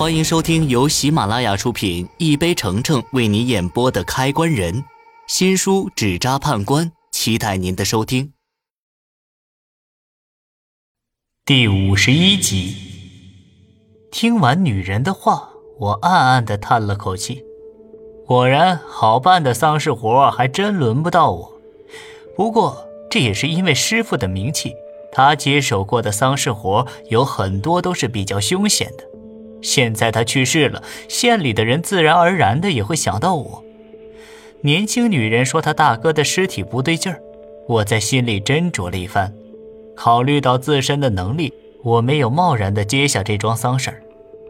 欢迎收听由喜马拉雅出品、一杯橙橙为你演播的《开关人》新书《纸扎判官》，期待您的收听。第五十一集，听完女人的话，我暗暗的叹了口气。果然，好办的丧事活还真轮不到我。不过，这也是因为师傅的名气，他接手过的丧事活有很多都是比较凶险的。现在他去世了，县里的人自然而然的也会想到我。年轻女人说她大哥的尸体不对劲儿，我在心里斟酌了一番，考虑到自身的能力，我没有贸然的接下这桩丧事儿，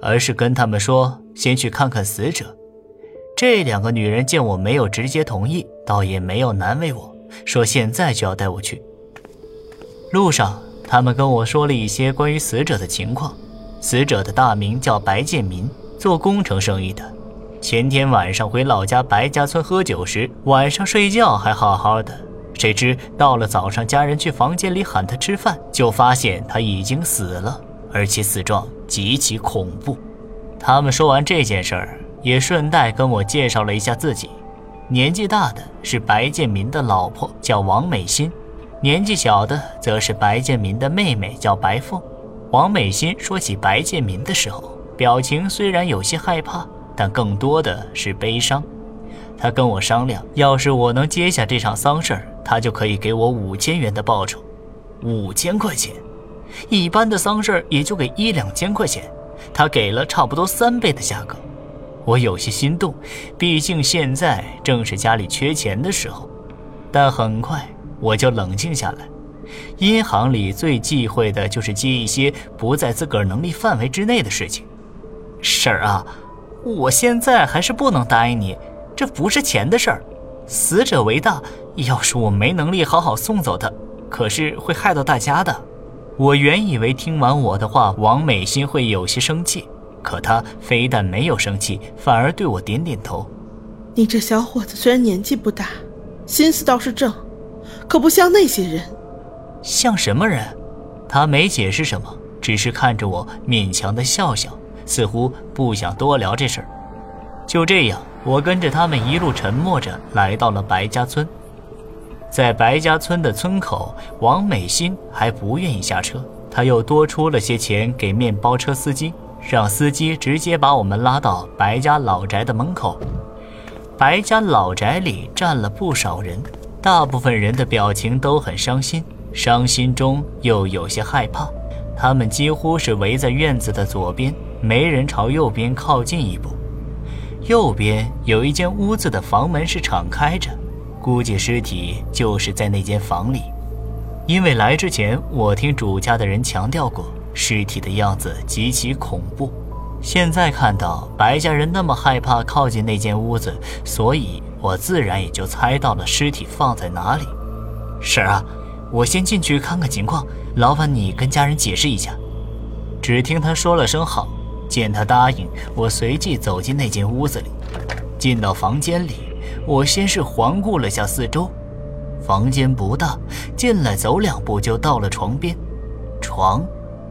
而是跟他们说先去看看死者。这两个女人见我没有直接同意，倒也没有难为我，说现在就要带我去。路上，他们跟我说了一些关于死者的情况。死者的大名叫白建民，做工程生意的。前天晚上回老家白家村喝酒时，晚上睡觉还好好的，谁知到了早上，家人去房间里喊他吃饭，就发现他已经死了，而且死状极其恐怖。他们说完这件事儿，也顺带跟我介绍了一下自己。年纪大的是白建民的老婆，叫王美心；年纪小的则是白建民的妹妹，叫白凤。王美心说起白建民的时候，表情虽然有些害怕，但更多的是悲伤。他跟我商量，要是我能接下这场丧事他就可以给我五千元的报酬。五千块钱，一般的丧事也就给一两千块钱，他给了差不多三倍的价格。我有些心动，毕竟现在正是家里缺钱的时候。但很快我就冷静下来。银行里最忌讳的就是接一些不在自个儿能力范围之内的事情。婶儿啊，我现在还是不能答应你，这不是钱的事儿。死者为大，要是我没能力好好送走他，可是会害到大家的。我原以为听完我的话，王美心会有些生气，可她非但没有生气，反而对我点点头。你这小伙子虽然年纪不大，心思倒是正，可不像那些人。像什么人？他没解释什么，只是看着我，勉强的笑笑，似乎不想多聊这事儿。就这样，我跟着他们一路沉默着来到了白家村。在白家村的村口，王美心还不愿意下车，他又多出了些钱给面包车司机，让司机直接把我们拉到白家老宅的门口。白家老宅里站了不少人，大部分人的表情都很伤心。伤心中又有些害怕，他们几乎是围在院子的左边，没人朝右边靠近一步。右边有一间屋子的房门是敞开着，估计尸体就是在那间房里。因为来之前我听主家的人强调过，尸体的样子极其恐怖。现在看到白家人那么害怕靠近那间屋子，所以我自然也就猜到了尸体放在哪里。婶儿啊。我先进去看看情况，劳烦你跟家人解释一下。只听他说了声好，见他答应，我随即走进那间屋子里。进到房间里，我先是环顾了下四周，房间不大，进来走两步就到了床边。床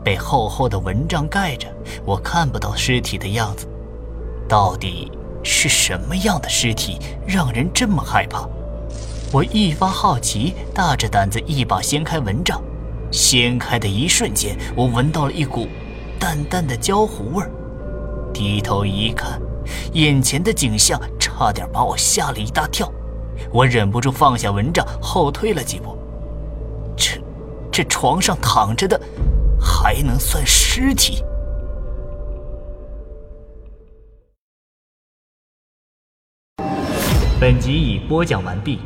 被厚厚的蚊帐盖着，我看不到尸体的样子。到底是什么样的尸体，让人这么害怕？我一发好奇，大着胆子一把掀开蚊帐，掀开的一瞬间，我闻到了一股淡淡的焦糊味儿。低头一看，眼前的景象差点把我吓了一大跳，我忍不住放下蚊帐，后退了几步。这，这床上躺着的，还能算尸体？本集已播讲完毕。